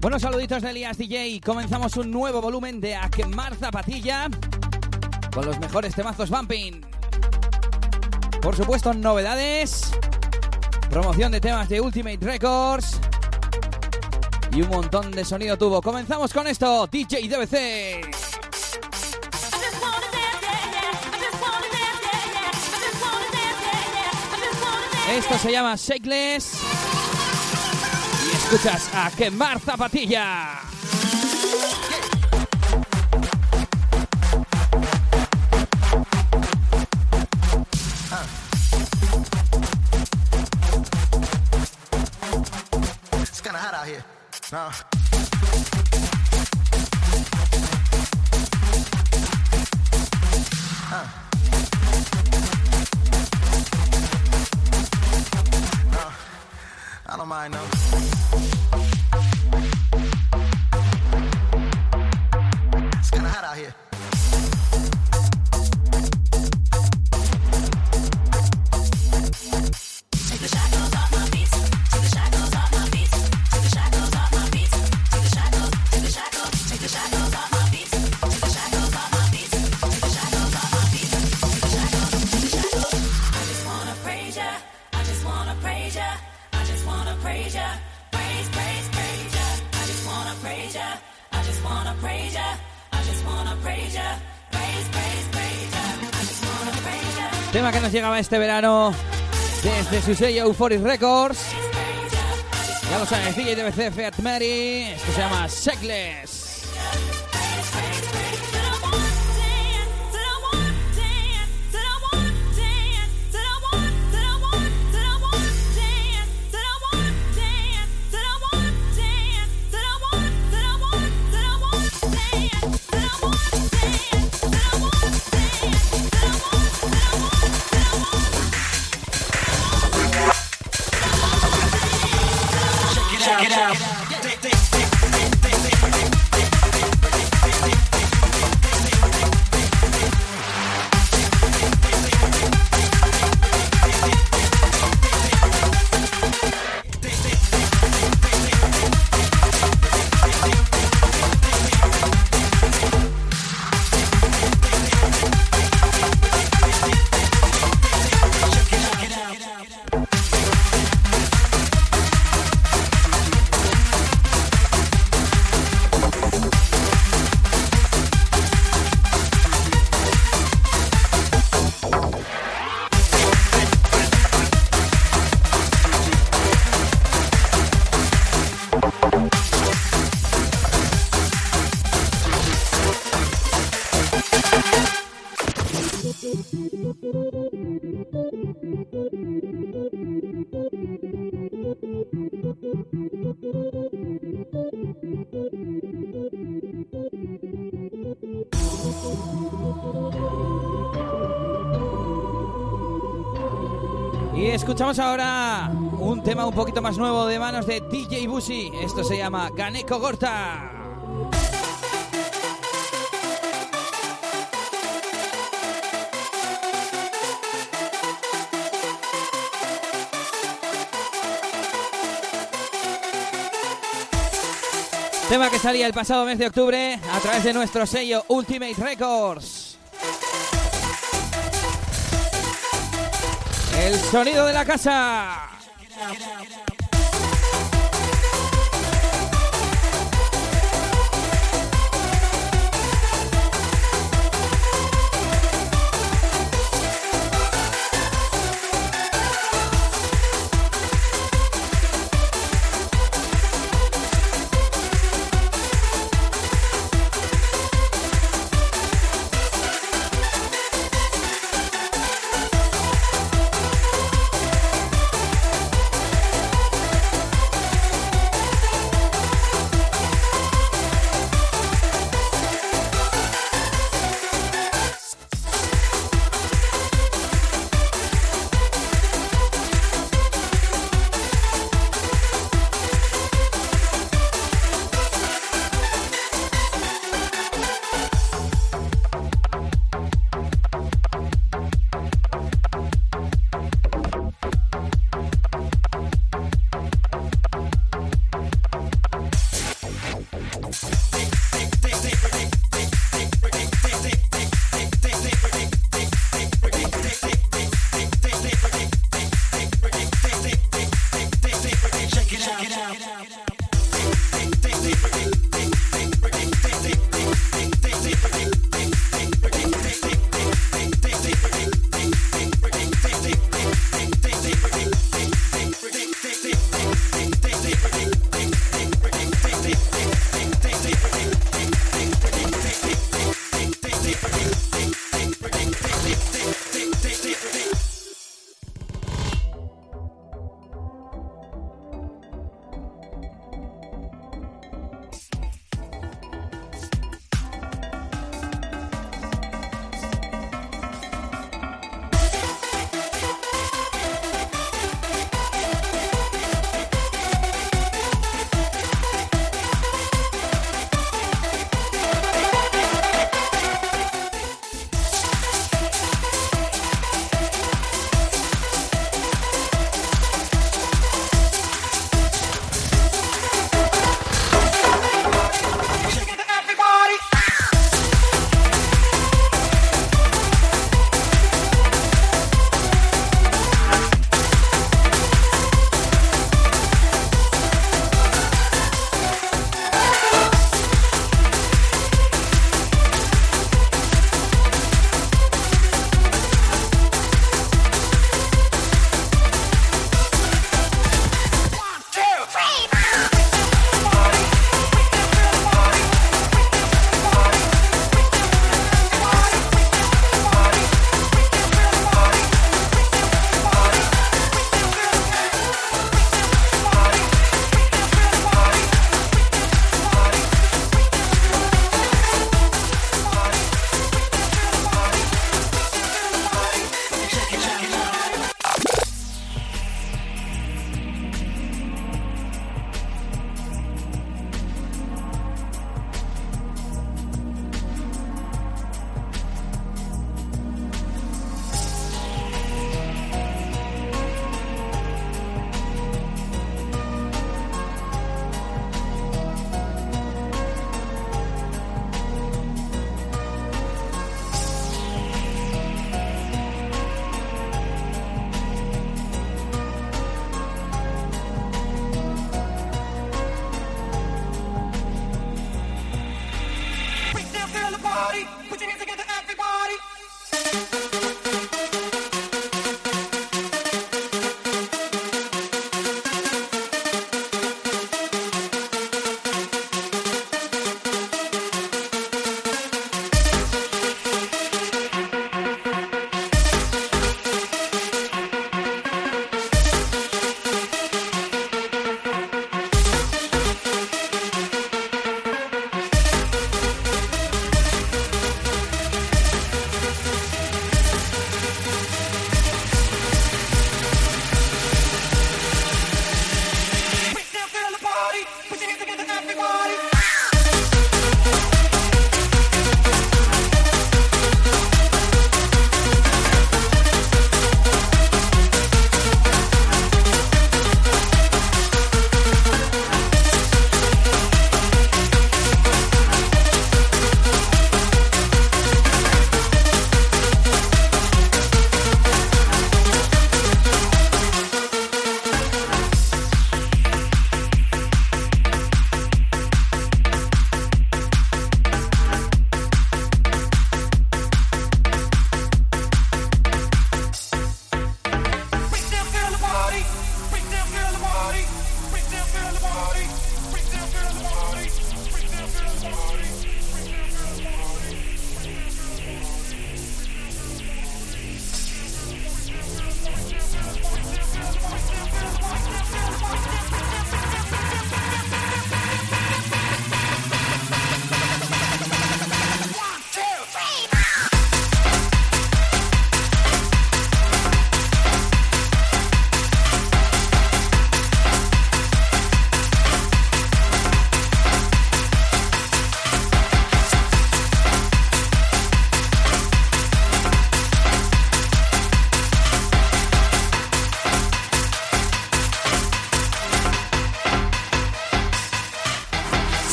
Buenos saluditos de Elías DJ. Comenzamos un nuevo volumen de A quemar zapatilla con los mejores temazos bumping. Por supuesto, novedades, promoción de temas de Ultimate Records y un montón de sonido tubo. Comenzamos con esto, DJ DBC. Esto se llama Shakeless. Escuchas a quemar zapatilla. Llegaba este verano desde su sello Euphoric Records. Ya lo sabes, DJ DBC Fiat Mary. Esto se llama Shakeless. Escuchamos ahora un tema un poquito más nuevo de manos de DJ Busi. Esto se llama Ganeko Gorta. Tema que salía el pasado mes de octubre a través de nuestro sello Ultimate Records. El sonido de la casa.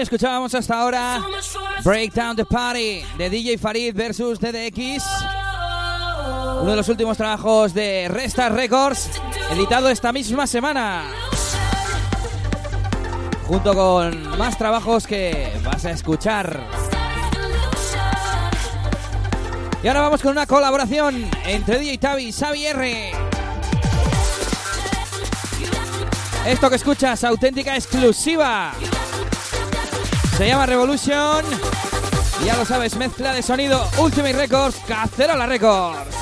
Escuchábamos hasta ahora Breakdown the Party de DJ Farid versus DDX. Uno de los últimos trabajos de Resta Records, editado esta misma semana. Junto con más trabajos que vas a escuchar. Y ahora vamos con una colaboración entre DJ Tavi y Xavi R. Esto que escuchas, auténtica exclusiva. Se llama Revolution. Ya lo sabes, mezcla de sonido Ultimate Records, Cacerola Records.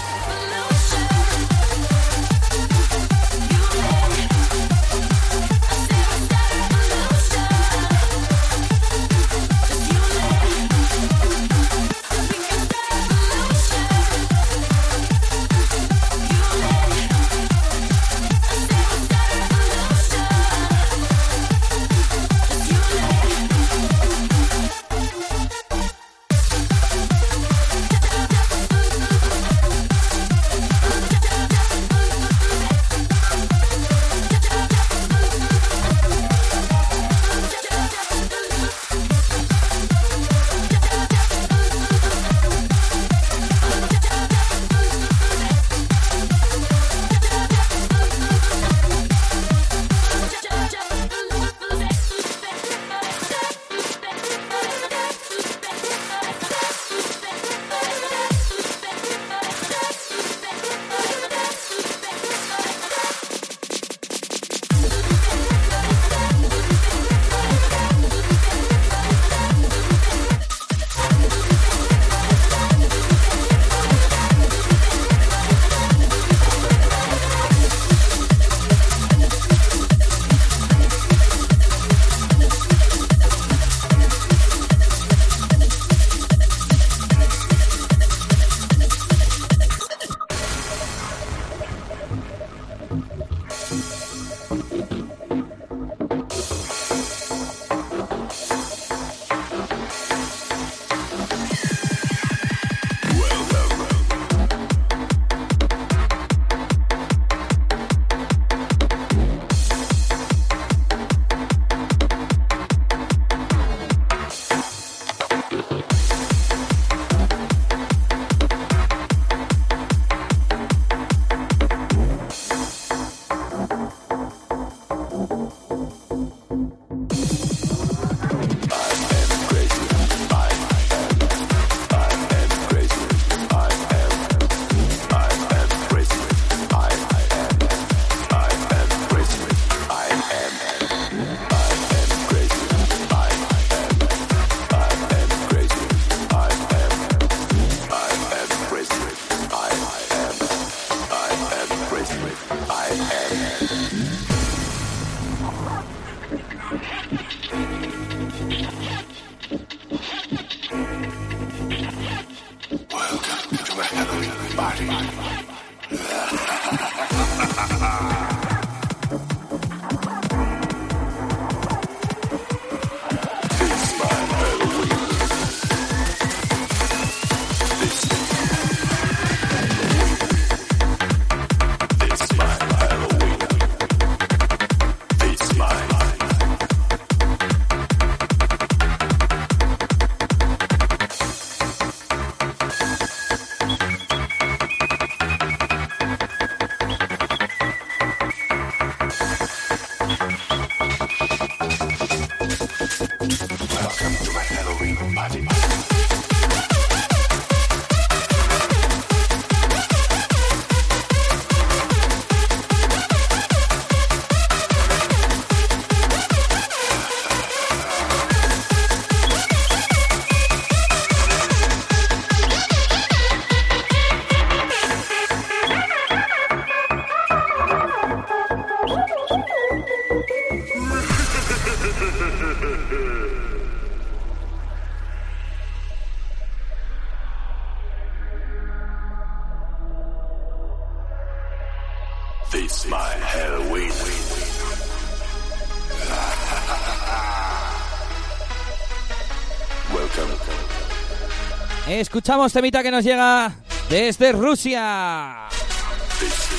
Escuchamos temita que nos llega desde Rusia.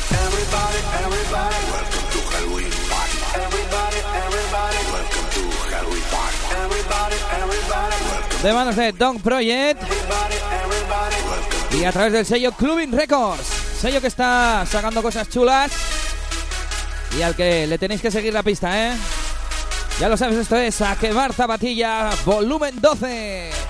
Everybody, everybody, welcome to Halloween party. Everybody, everybody, welcome to Halloween party. Everybody. de manos de Dong Project y a través del sello Clubbing Records, sello que está sacando cosas chulas y al que le tenéis que seguir la pista, ¿eh? Ya lo sabes, esto es A Quemar Zapatilla, volumen 12.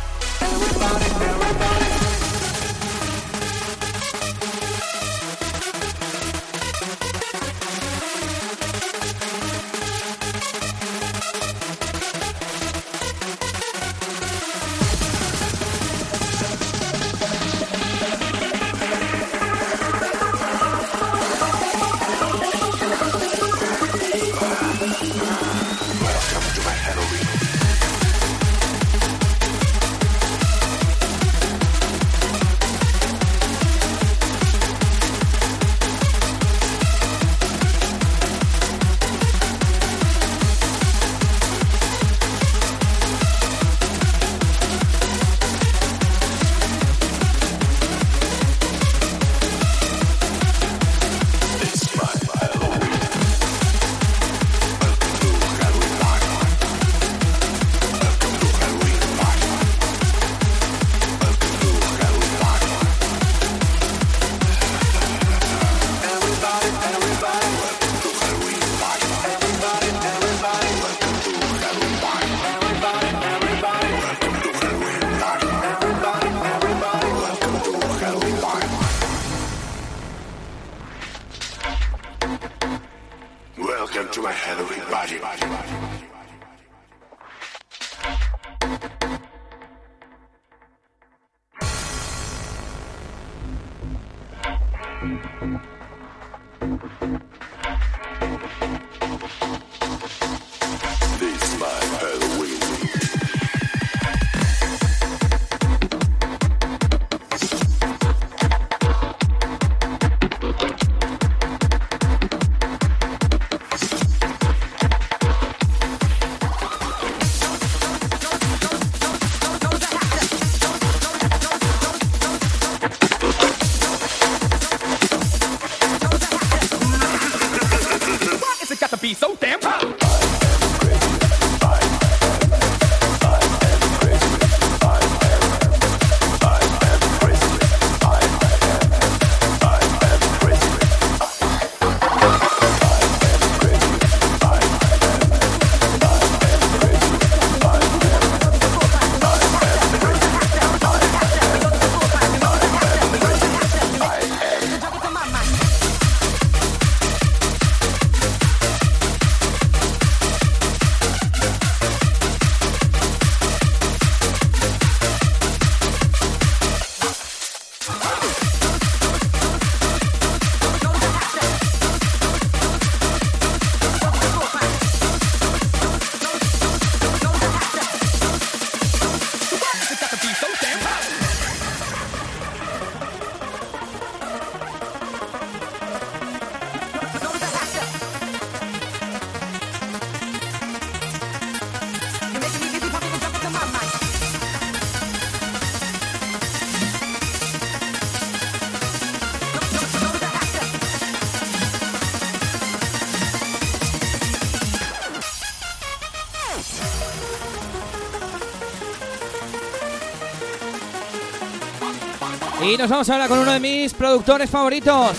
Y nos vamos ahora con uno de mis productores favoritos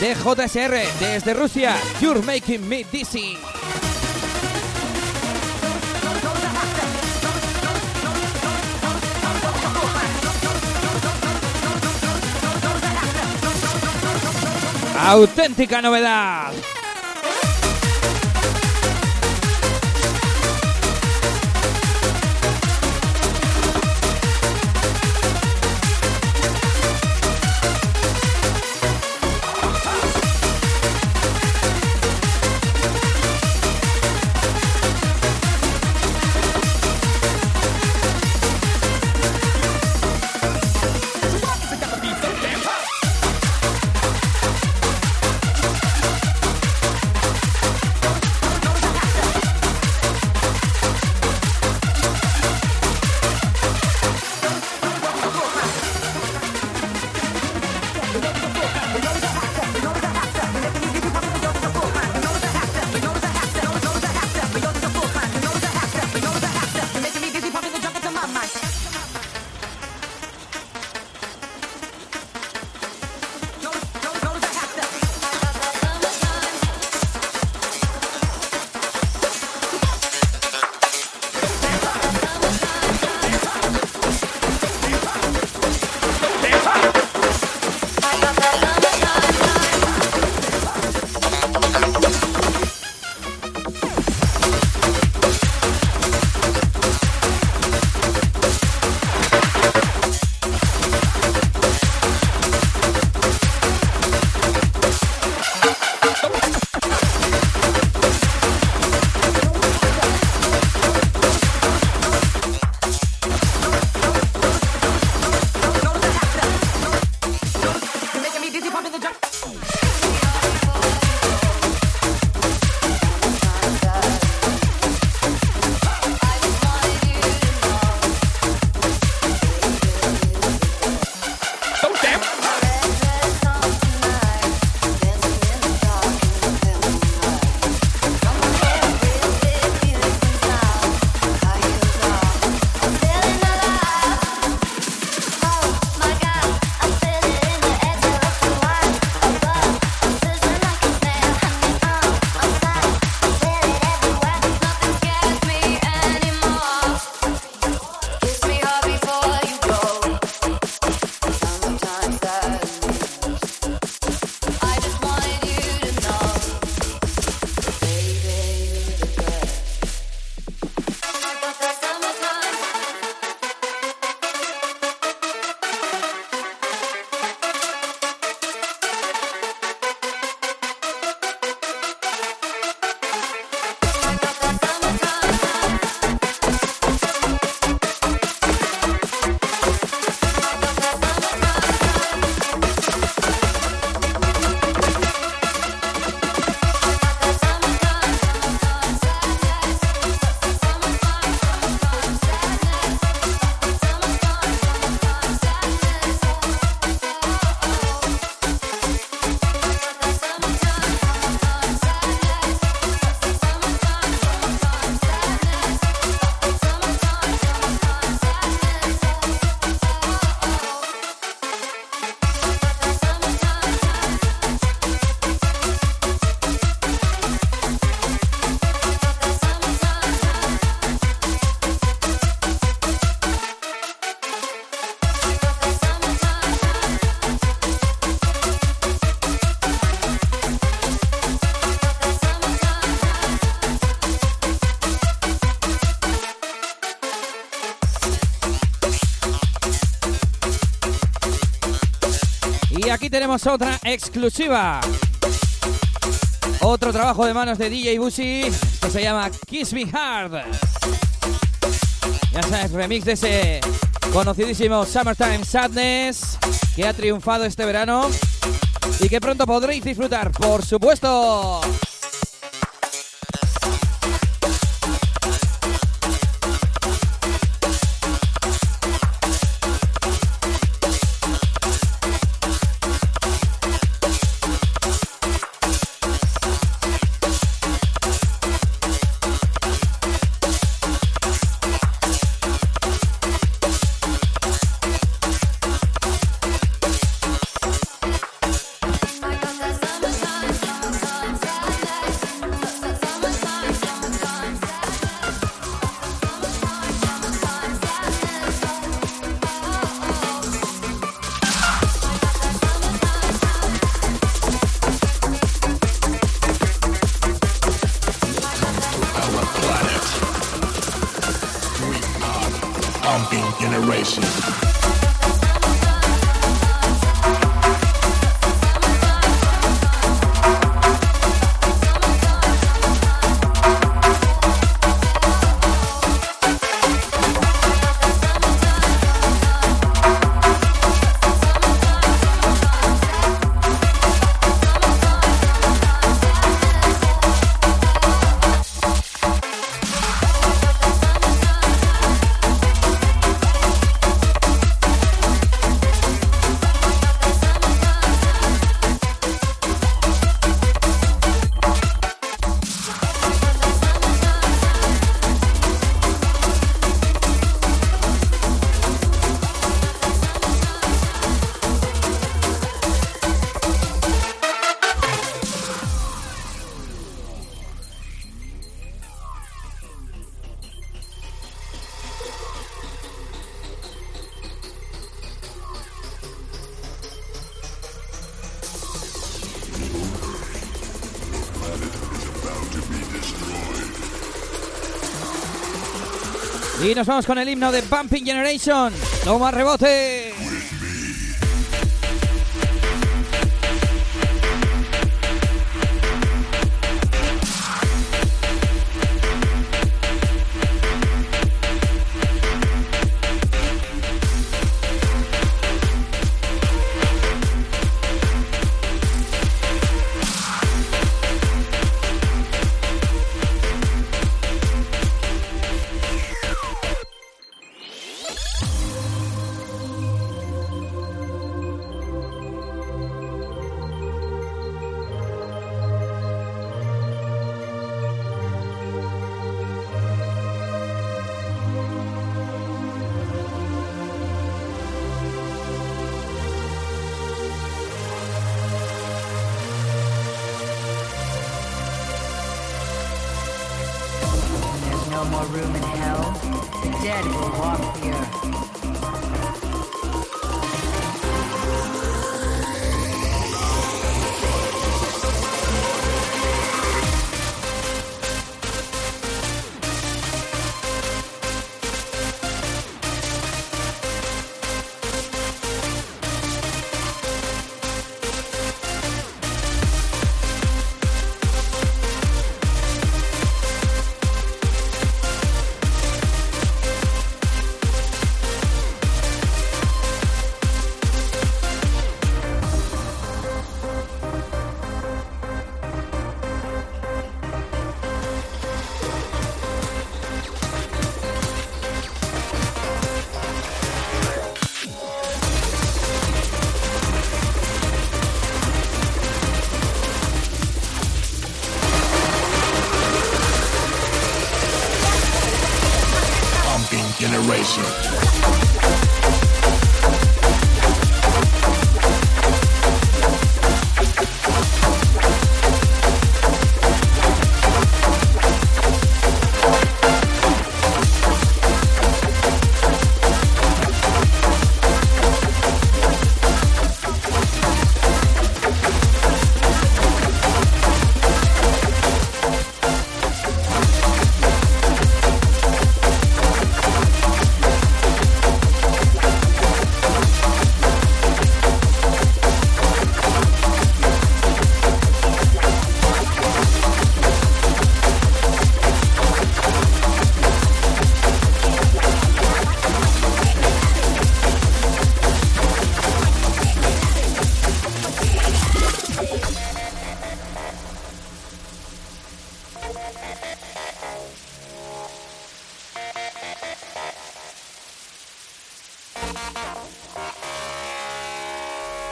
de JSR desde Rusia, You're Making Me Dizzy. Auténtica novedad. Otra exclusiva. Otro trabajo de manos de DJ Busi. Esto se llama Kiss Me Hard. Ya sabes, remix de ese conocidísimo Summertime Sadness que ha triunfado este verano y que pronto podréis disfrutar, por supuesto. Y nos vamos con el himno de Bumping Generation. Toma rebote.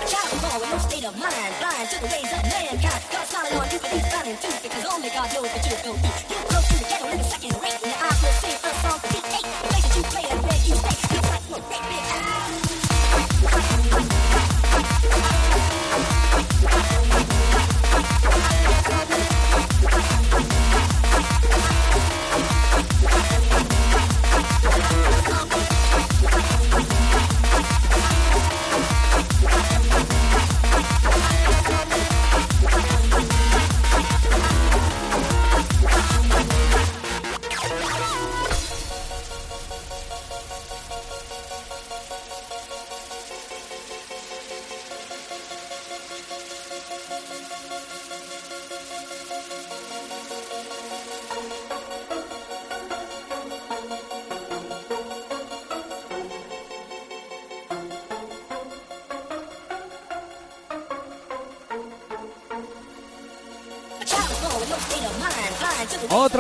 Child born with no state of mind, blind to the ways of mankind. God's smiling on you with his frowning tooth, because only God knows what you're going through. You broke through the ghetto in a second rate, and I will sing a song for the eight. The place that you play and where you stay, You like no great big Thank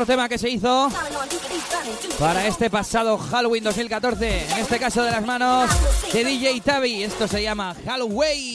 Tema que se hizo para este pasado Halloween 2014, en este caso de las manos de DJ Tavi. Esto se llama Halloween.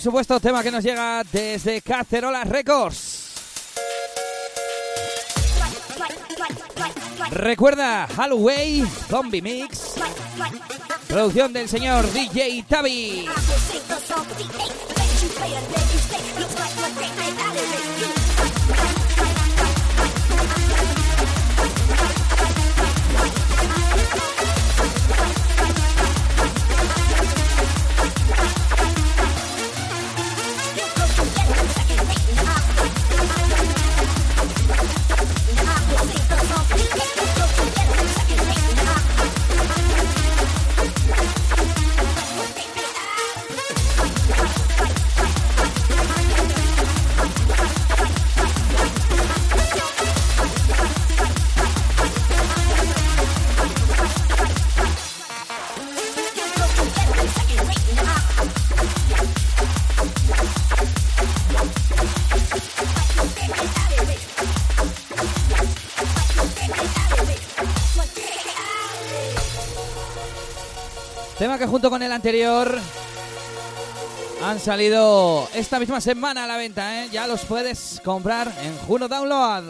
Supuesto, tema que nos llega desde Cacerolas Records. Recuerda Halloween Zombie Mix. Producción del señor DJ Tavi. Que junto con el anterior han salido esta misma semana a la venta, ¿eh? Ya los puedes comprar en Juno Download.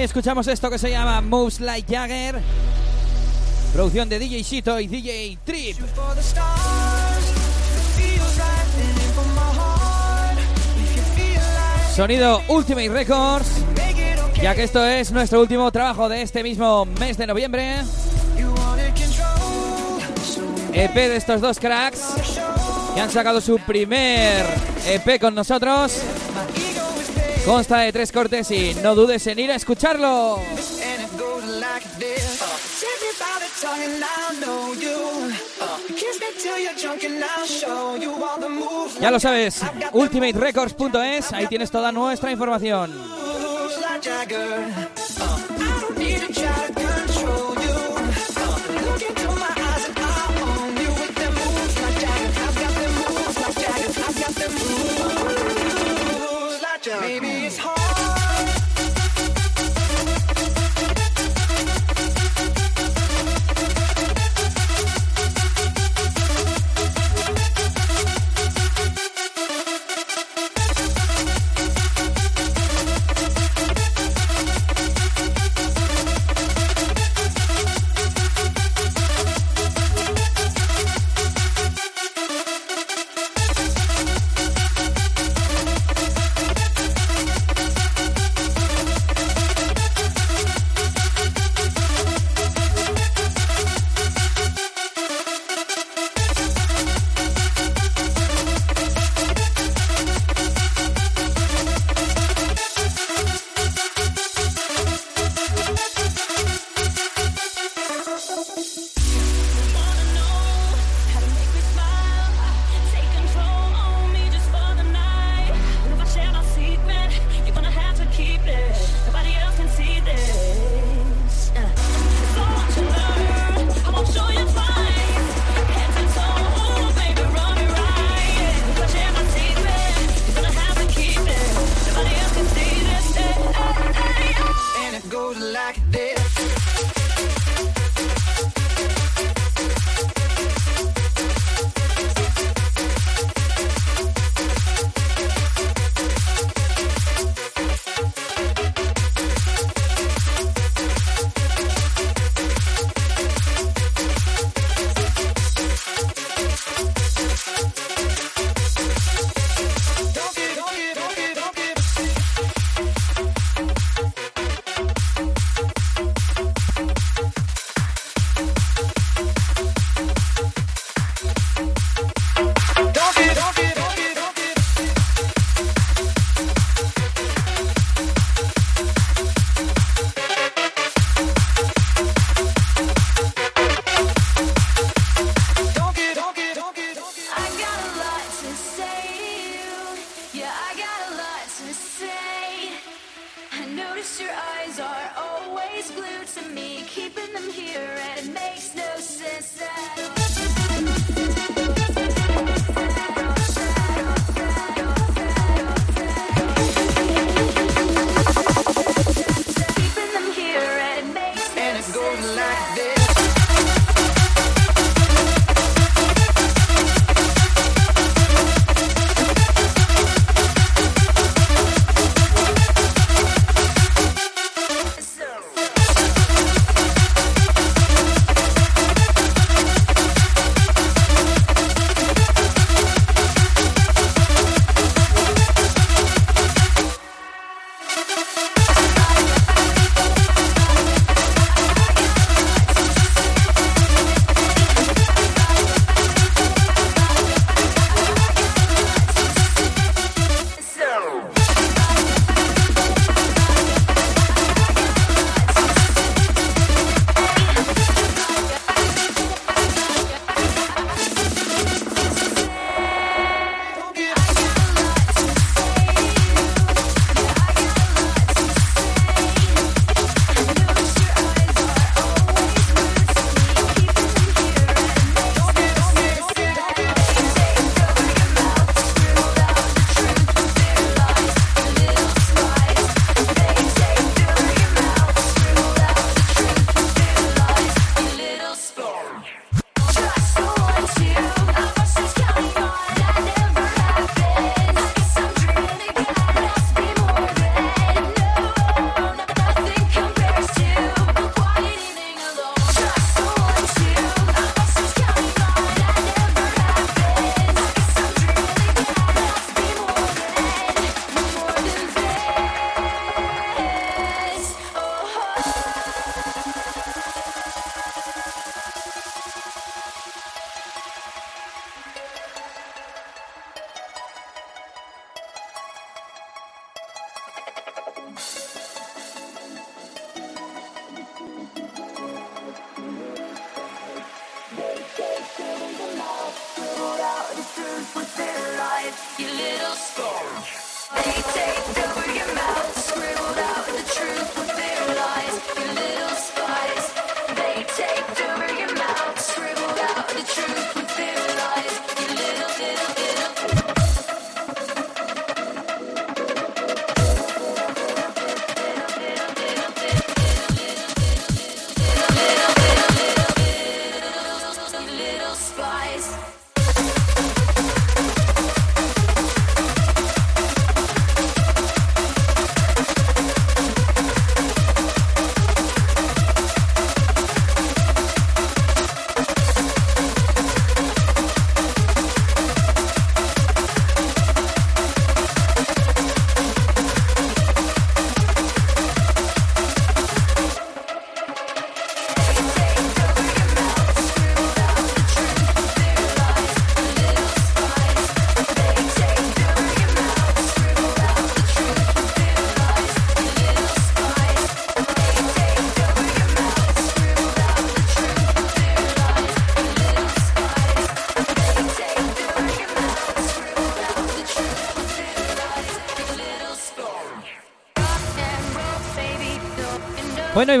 Escuchamos esto que se llama Moves Like Jagger. Producción de DJ Sito y DJ Trip. Sonido Ultimate Records. Ya que esto es nuestro último trabajo de este mismo mes de noviembre. EP de estos dos cracks que han sacado su primer EP con nosotros. Consta de tres cortes y no dudes en ir a escucharlo. Ya lo sabes, ultimaterecords.es, ahí tienes toda nuestra información.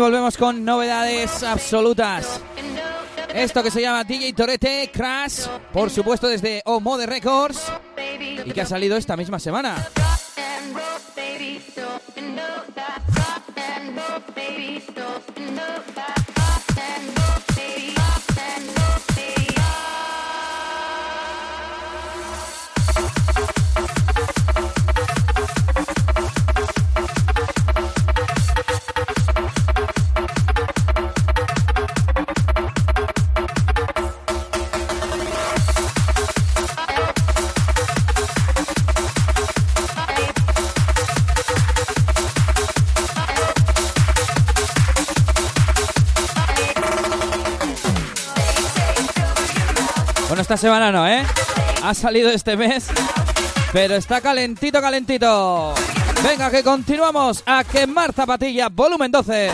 Volvemos con novedades absolutas. Esto que se llama DJ Torete Crash, por supuesto desde O Mode Records, y que ha salido esta misma semana. Semana no, ¿eh? Ha salido este mes, pero está calentito, calentito. Venga, que continuamos a quemar zapatilla, volumen 12.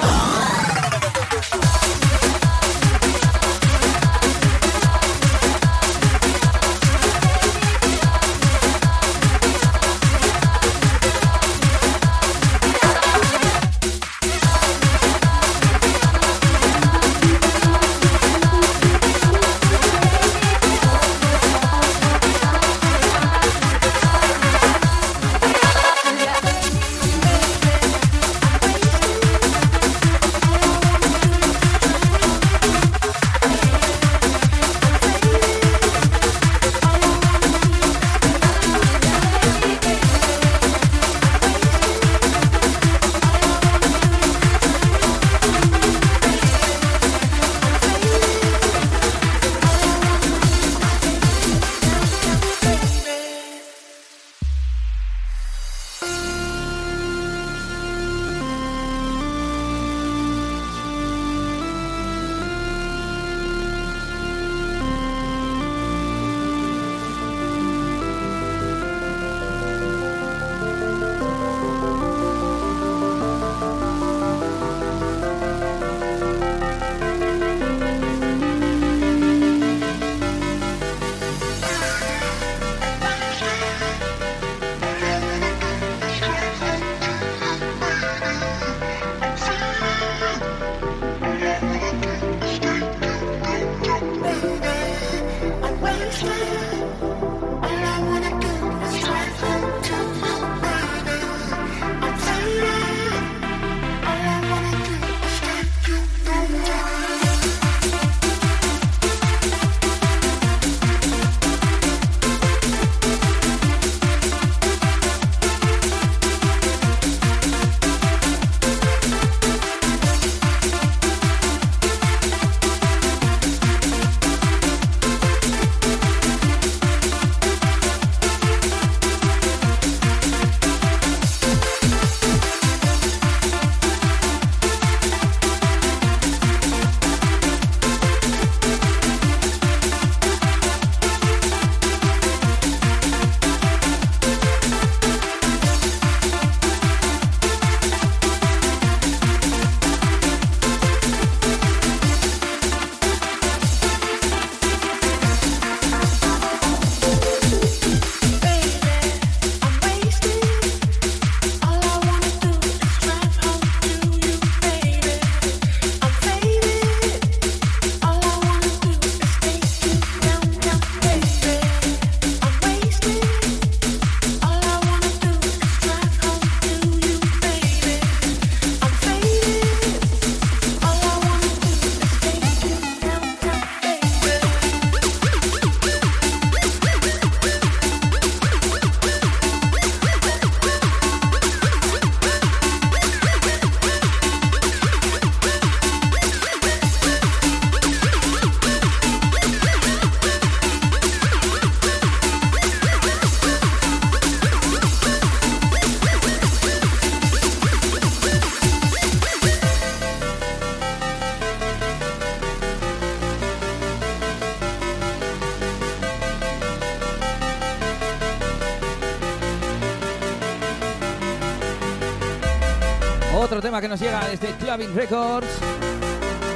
Llega desde Clubbing Records,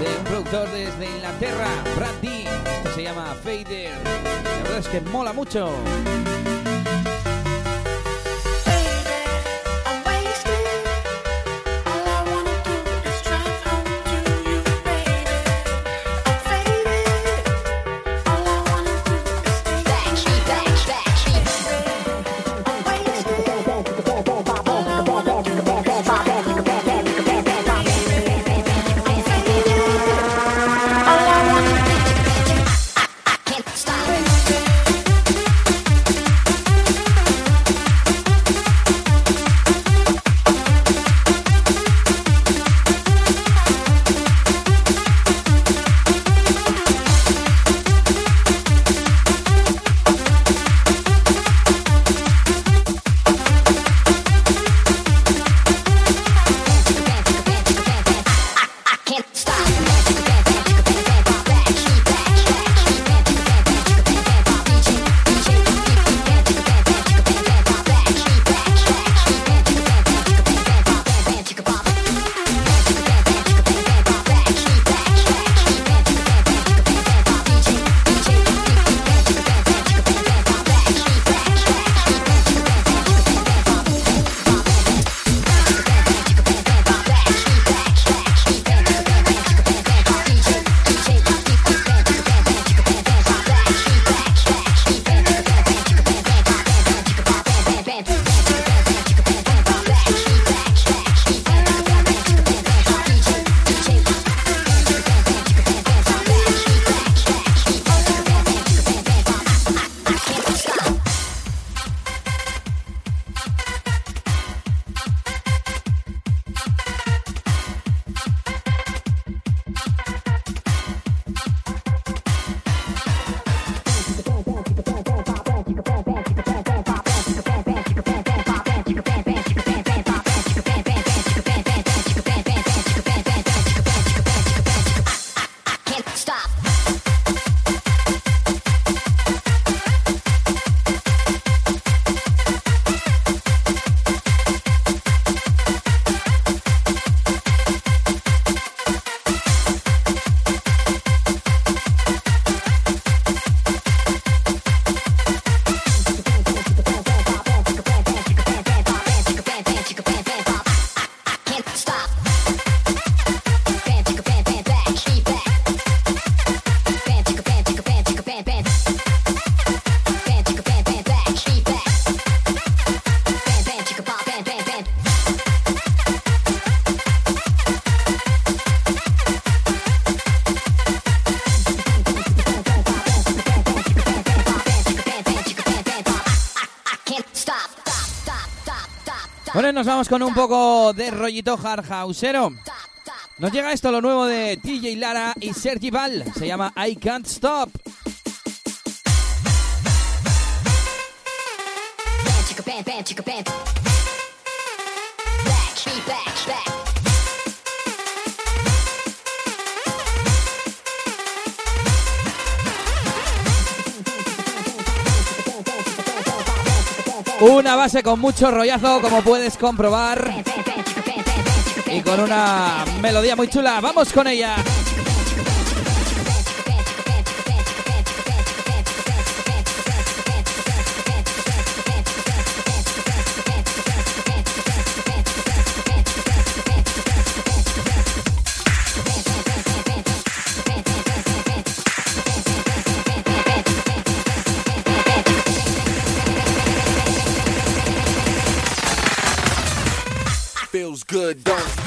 de un productor desde Inglaterra, Brad se llama Fader. La verdad es que mola mucho. Nos vamos con un poco de rollito hard houseero. Stop, stop. Nos llega esto, lo nuevo de DJ Lara y Sergi Val. Se llama I Can't Stop. Chicka, band. Base con mucho rollazo, como puedes comprobar. Y con una melodía muy chula. ¡Vamos con ella! Good, don't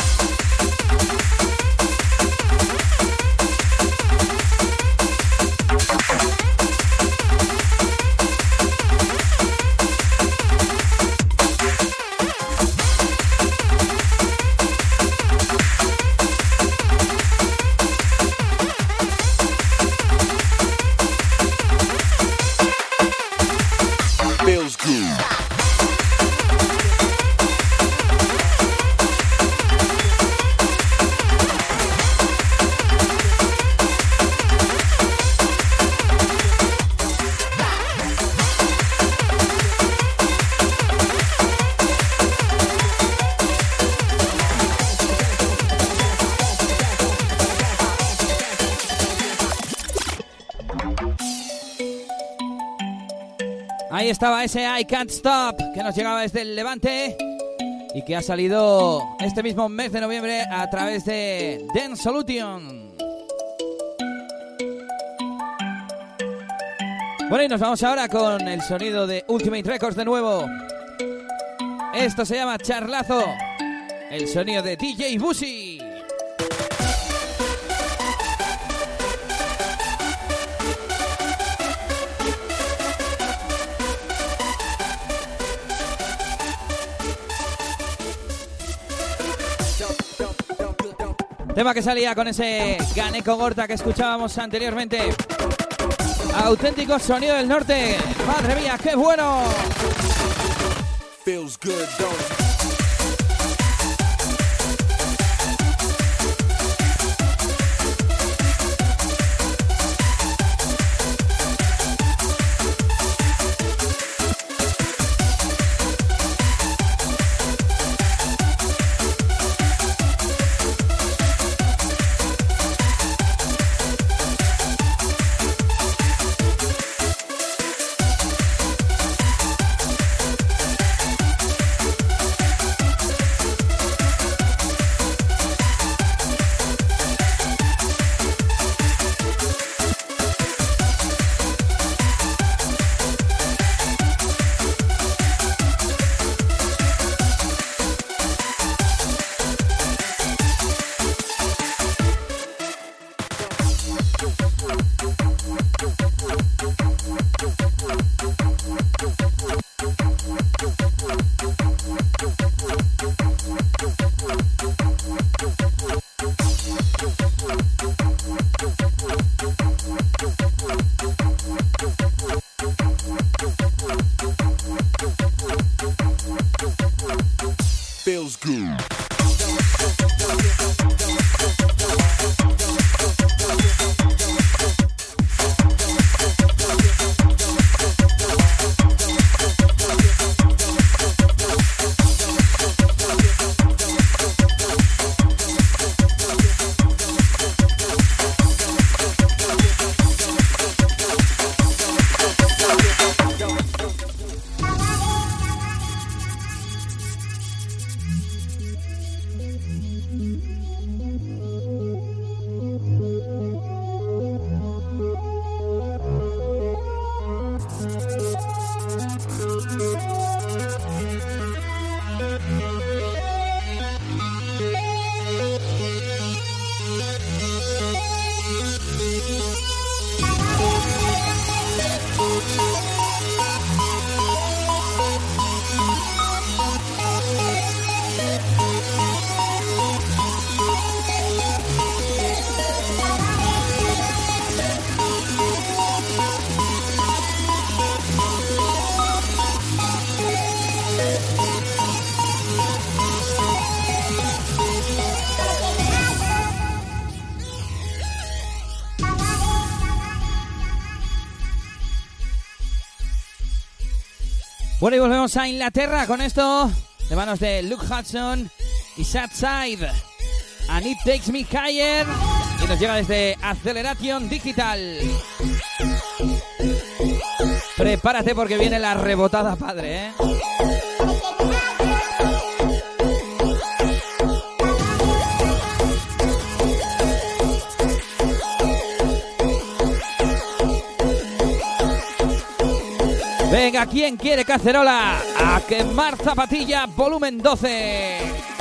Ahí estaba ese I Can't Stop que nos llegaba desde el Levante y que ha salido este mismo mes de noviembre a través de Dance Solution. Bueno, y nos vamos ahora con el sonido de Ultimate Records de nuevo. Esto se llama Charlazo, el sonido de DJ Busi. Tema que salía con ese Ganeco Gorta que escuchábamos anteriormente. Auténtico sonido del norte. Madre mía, qué bueno. Feels good, don't Y volvemos a Inglaterra con esto de manos de Luke Hudson y Sad Side. And It Takes Me Higher. Y nos llega desde Acceleration Digital. Prepárate porque viene la rebotada padre, ¿eh? Venga, ¿quién quiere cacerola? A quemar zapatilla, volumen 12.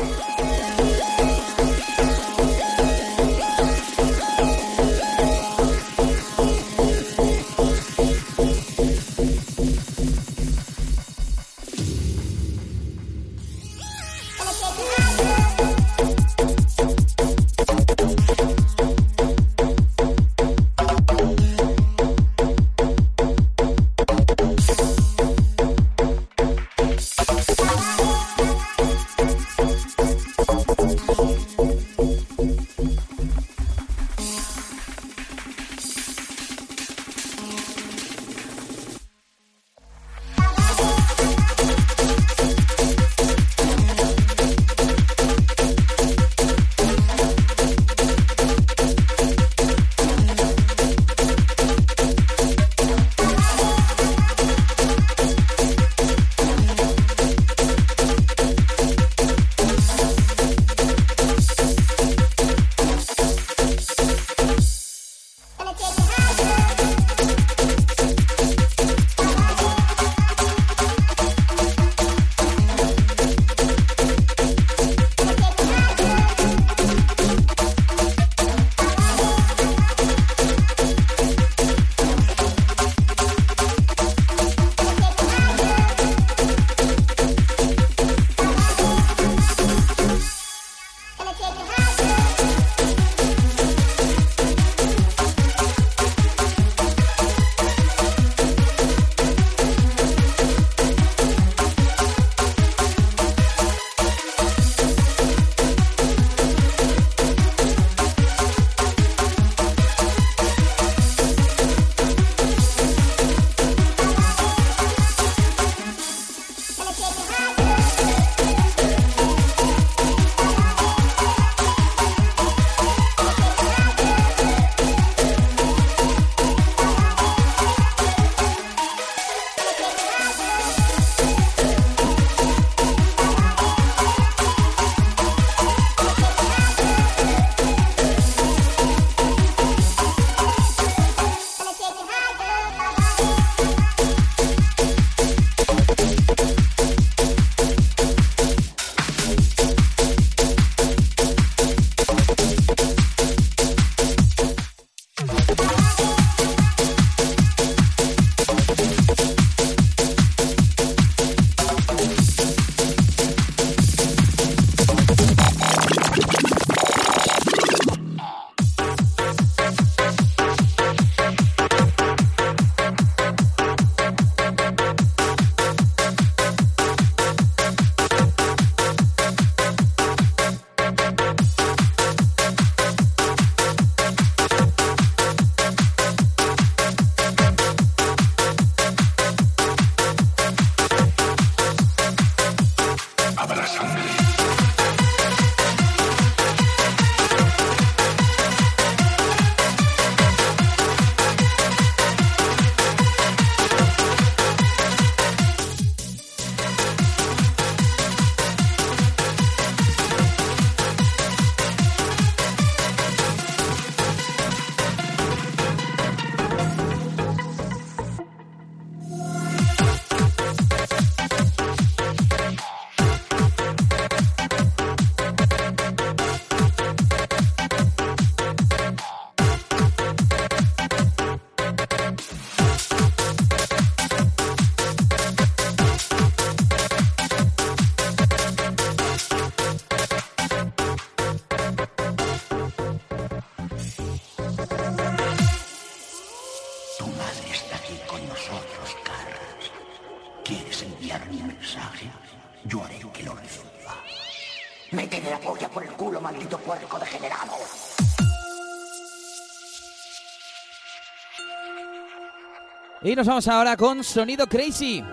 Y nos vamos ahora con Sonido Crazy.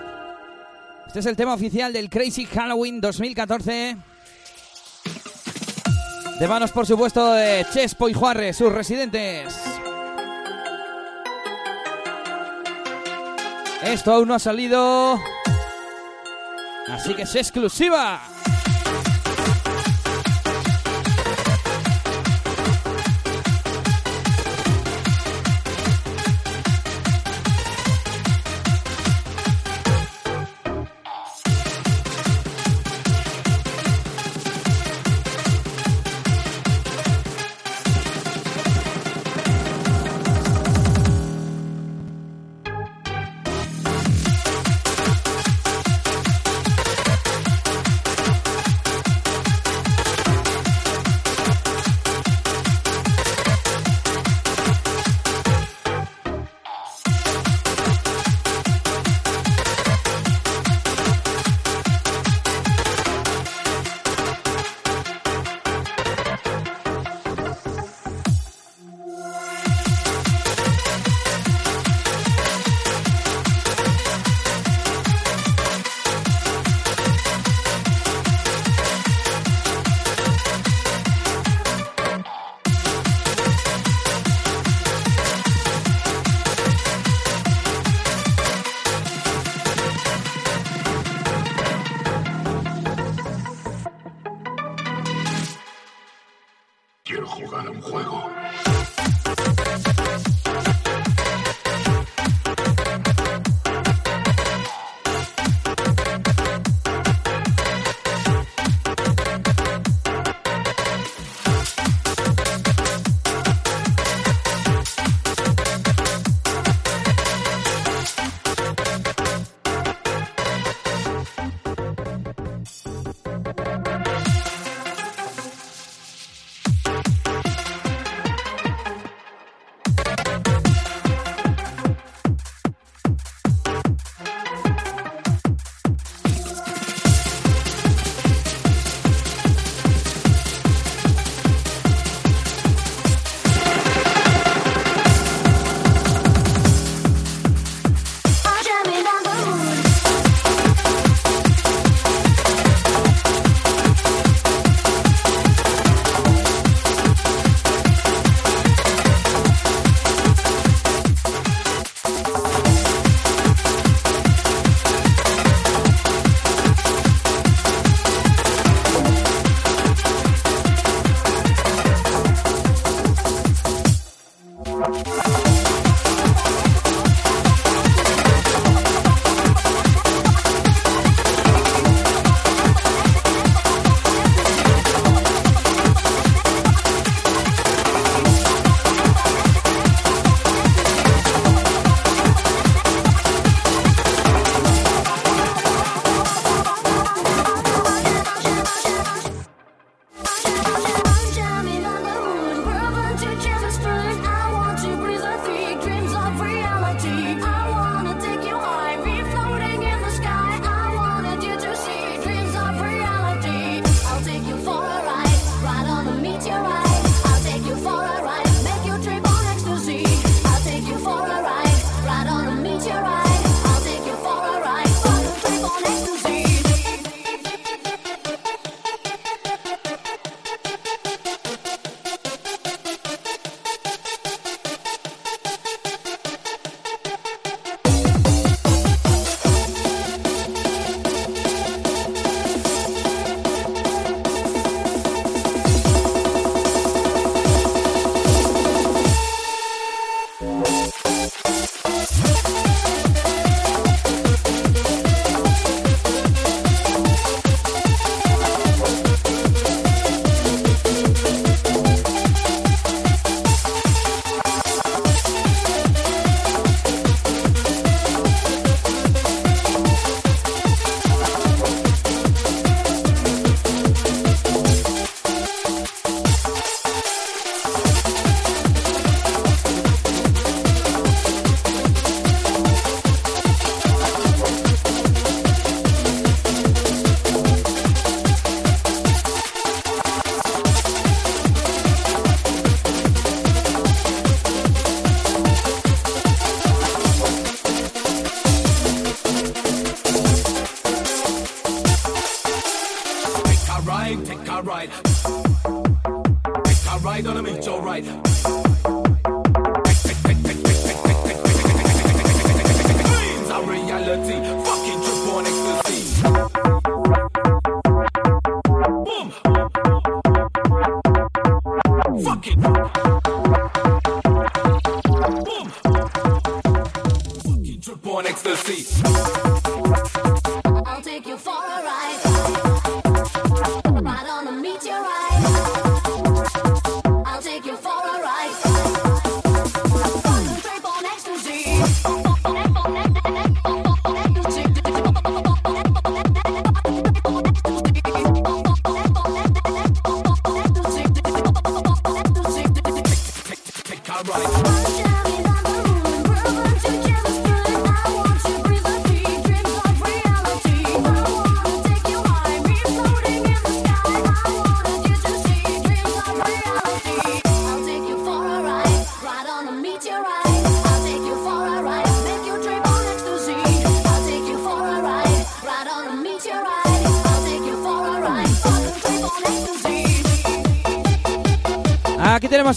Este es el tema oficial del Crazy Halloween 2014. De manos, por supuesto, de Chespo y Juarre, sus residentes. Esto aún no ha salido. Así que es exclusiva.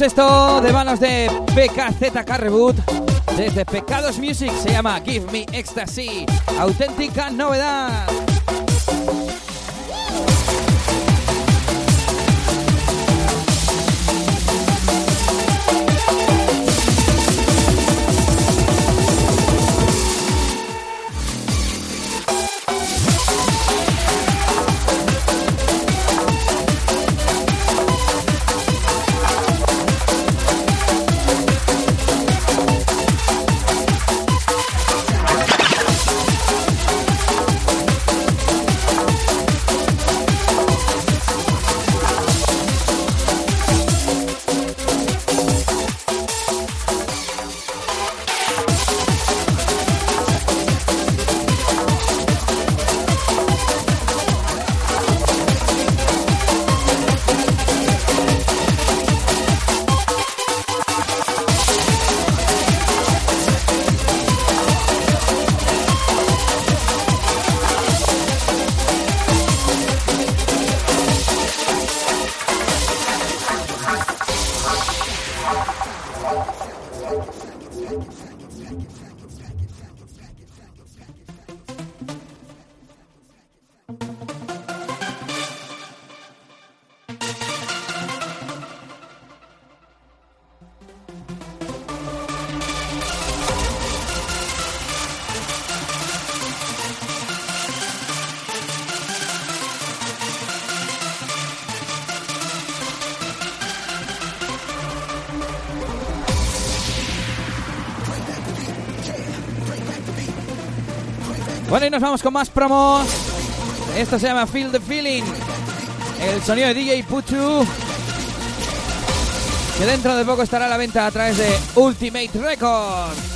Esto de manos de PKZK Reboot. Desde Pecados Music se llama Give Me Ecstasy. Auténtica novedad. Nos vamos con más promos. Esto se llama Feel the Feeling. El sonido de DJ Puchu. Que dentro de poco estará a la venta a través de Ultimate Records.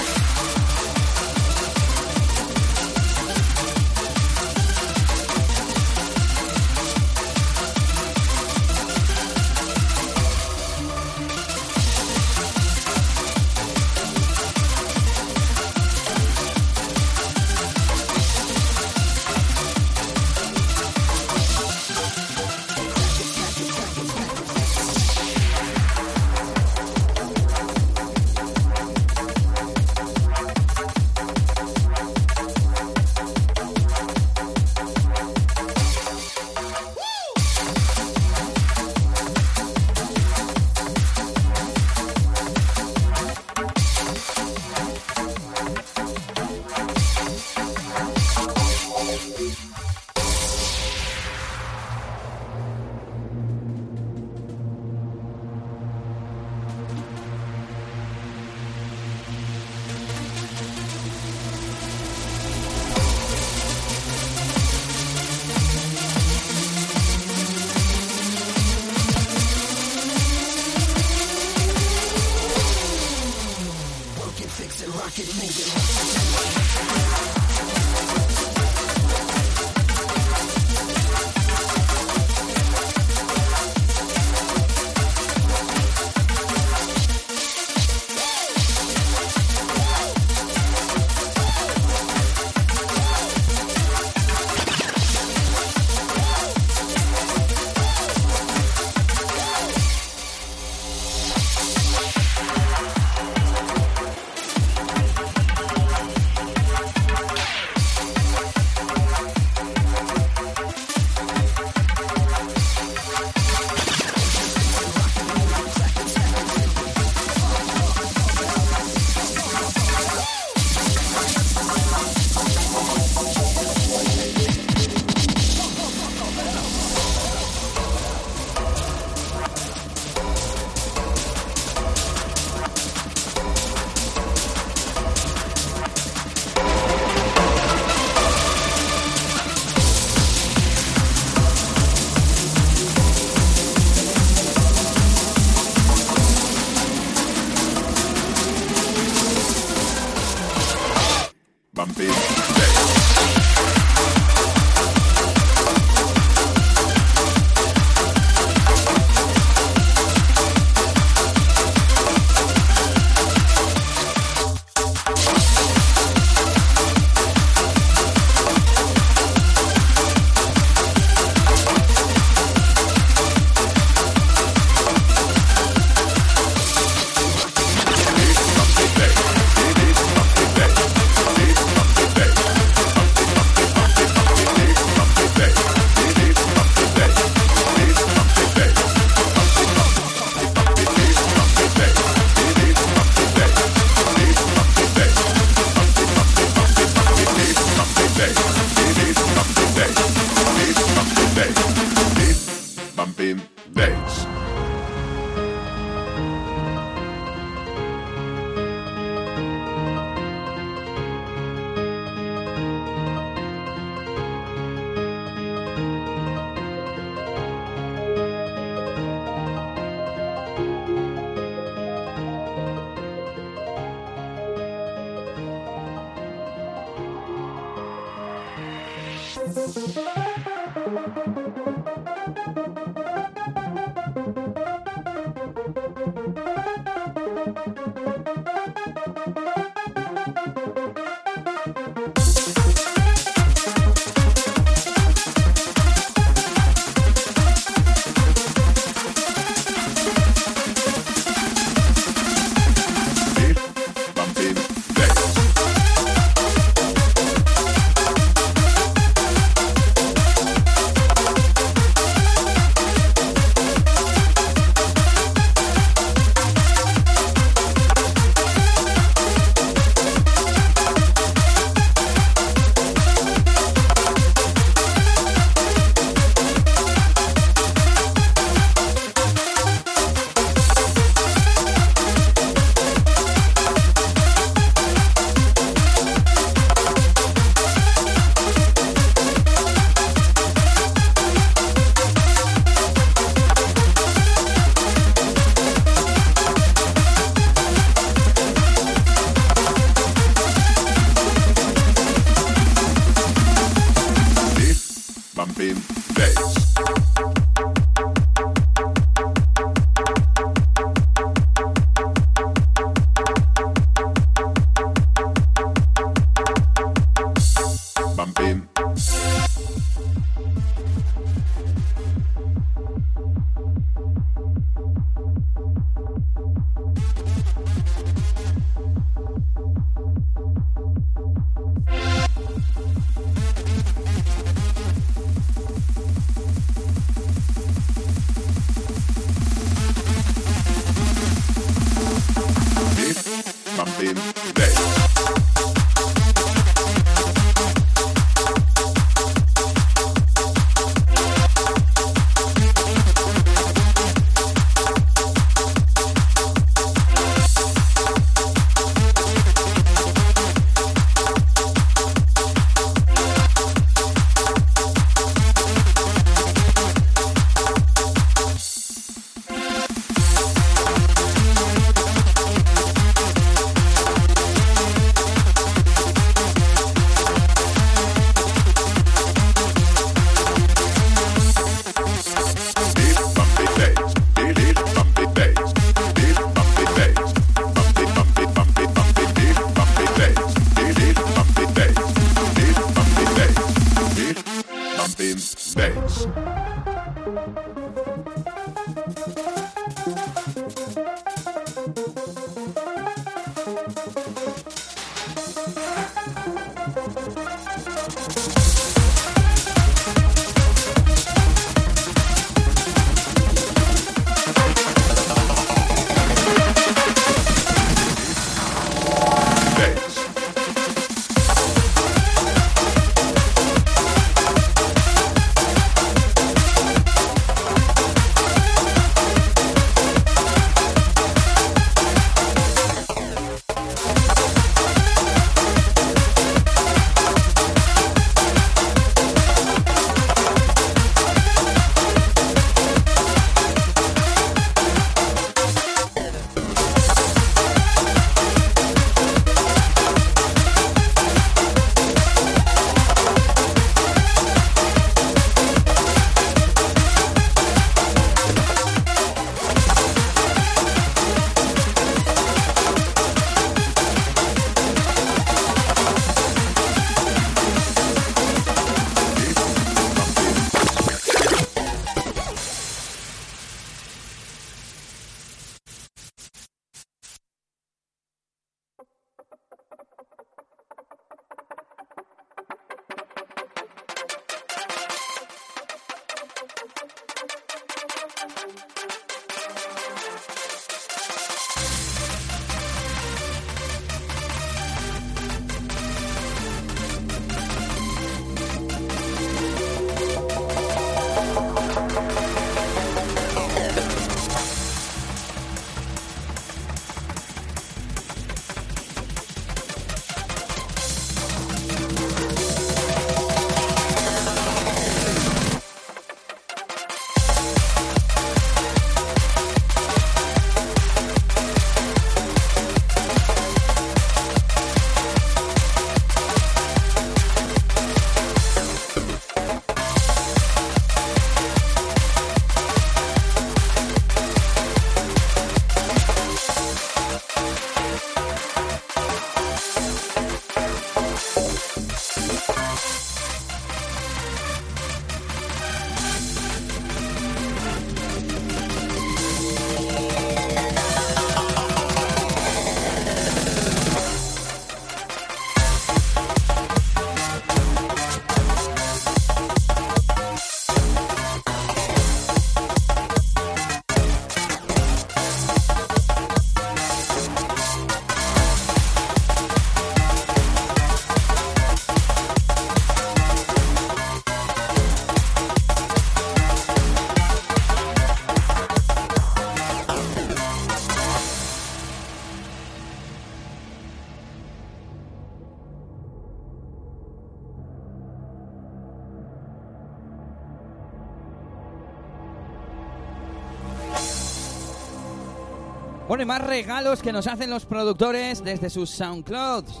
Más regalos que nos hacen los productores desde sus SoundClouds.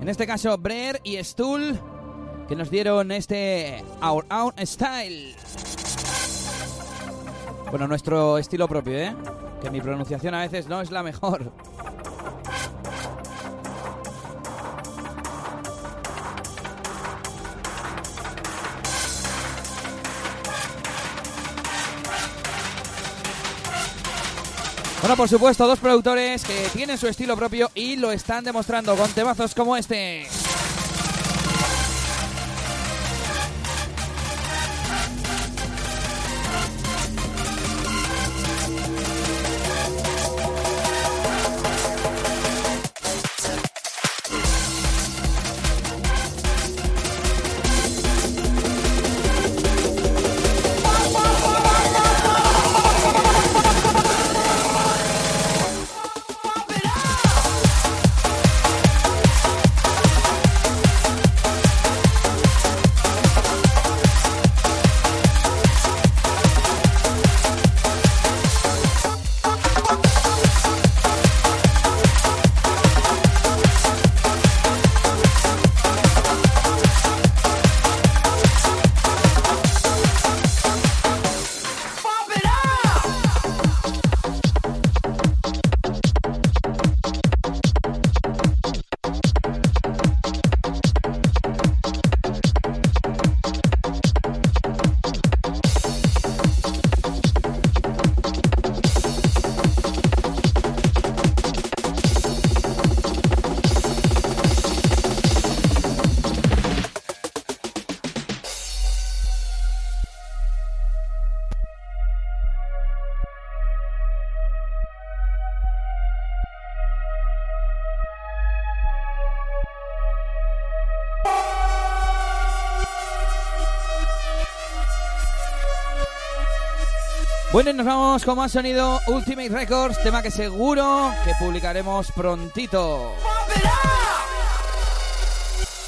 En este caso, Brer y Stool, que nos dieron este Our Own Style. Bueno, nuestro estilo propio, ¿eh? Que mi pronunciación a veces no es la mejor. Bueno, por supuesto, dos productores que tienen su estilo propio y lo están demostrando con temazos como este. Bueno, y nos vamos con más sonido Ultimate Records, tema que seguro que publicaremos prontito.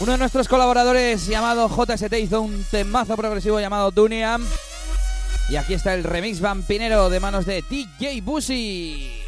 Uno de nuestros colaboradores llamado JST hizo un temazo progresivo llamado Duniam. Y aquí está el remix vampinero de manos de DJ Bussy.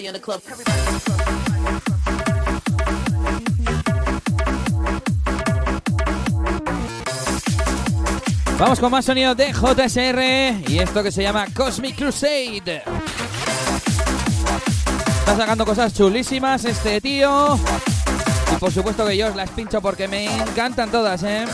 Everybody in the club. Everybody in the club. Vamos con más sonido de JSR y esto que se llama Cosmic Crusade. Está sacando cosas chulísimas este tío. Y por supuesto que yo os las pincho porque me encantan todas, ¿eh?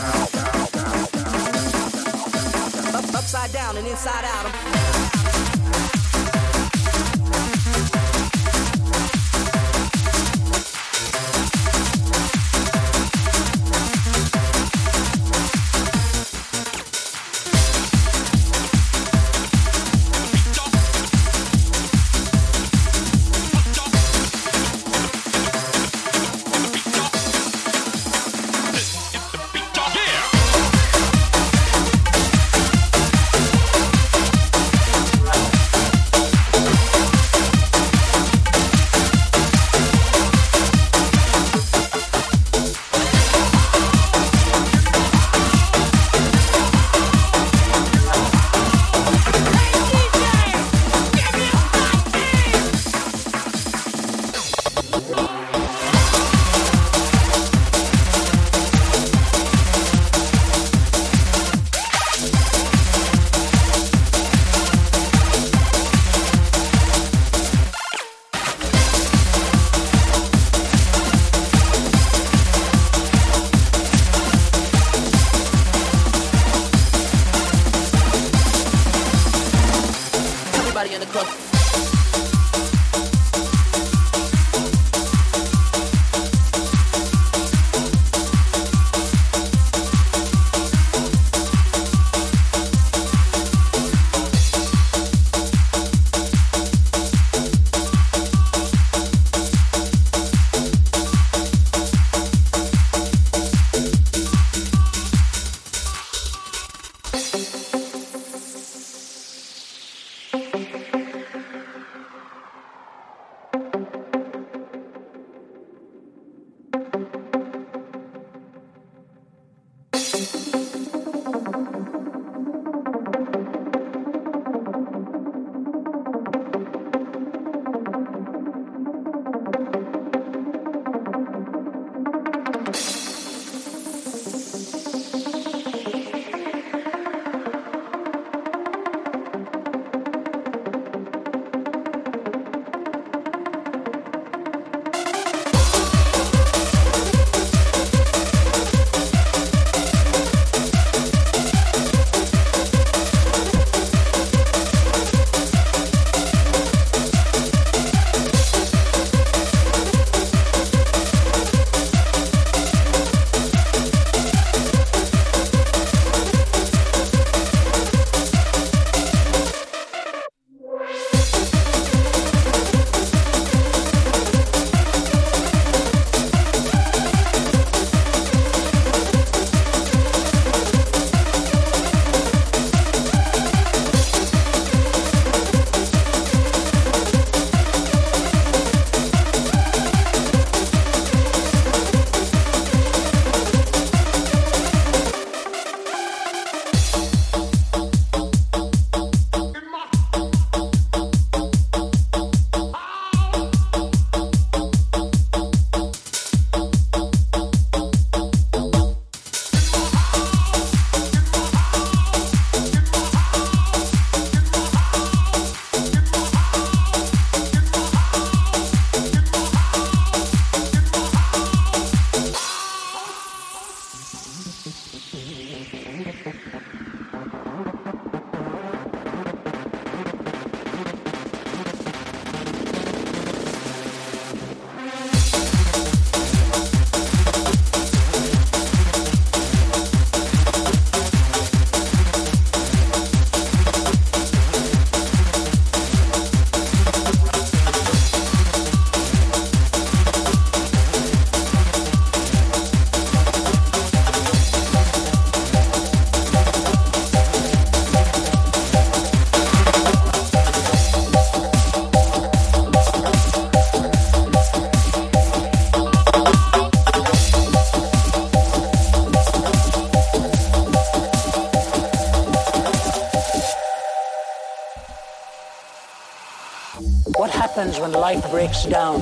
Breaks down,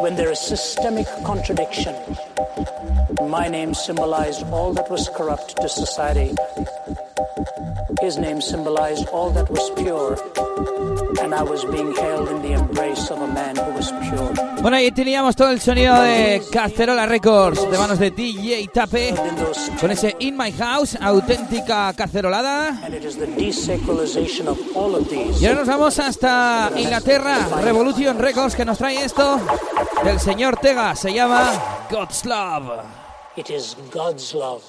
when there is systemic contradiction. My name symbolized all that was corrupt to society. His name symbolized all that was pure, Bueno, ahí teníamos todo el sonido de Cacerola Records, de manos de DJ Tape, con ese In My House, auténtica cacerolada. Y ahora nos vamos hasta Inglaterra, Revolution Records, que nos trae esto del señor Tega, se llama God's Love. It is God's love.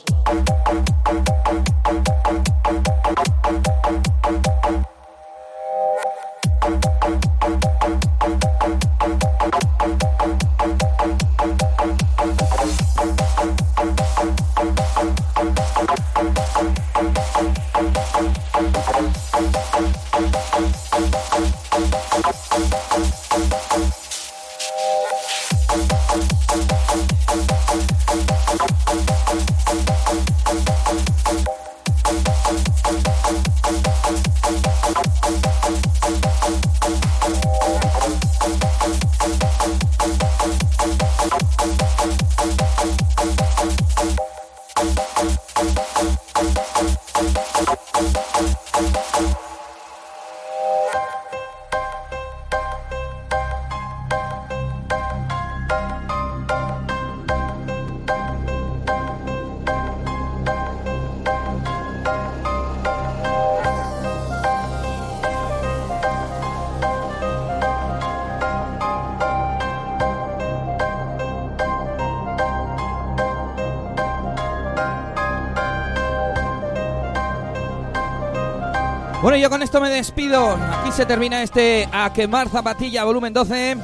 Con esto me despido. Aquí se termina este A quemar zapatilla volumen 12.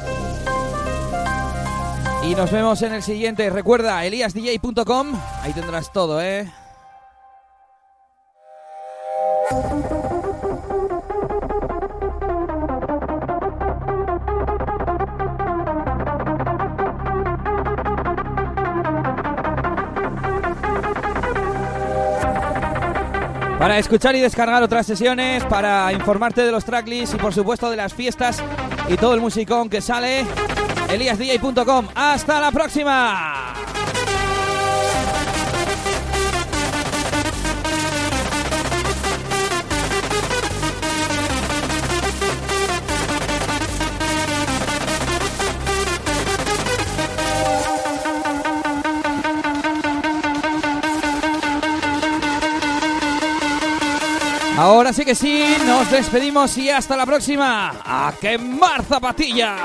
Y nos vemos en el siguiente. Recuerda, eliasdj.com. Ahí tendrás todo, ¿eh? Para escuchar y descargar otras sesiones, para informarte de los tracklists y por supuesto de las fiestas y todo el musicón que sale, eliasdj.com. ¡Hasta la próxima! Ahora sí que sí, nos despedimos y hasta la próxima. ¡A quemar zapatilla!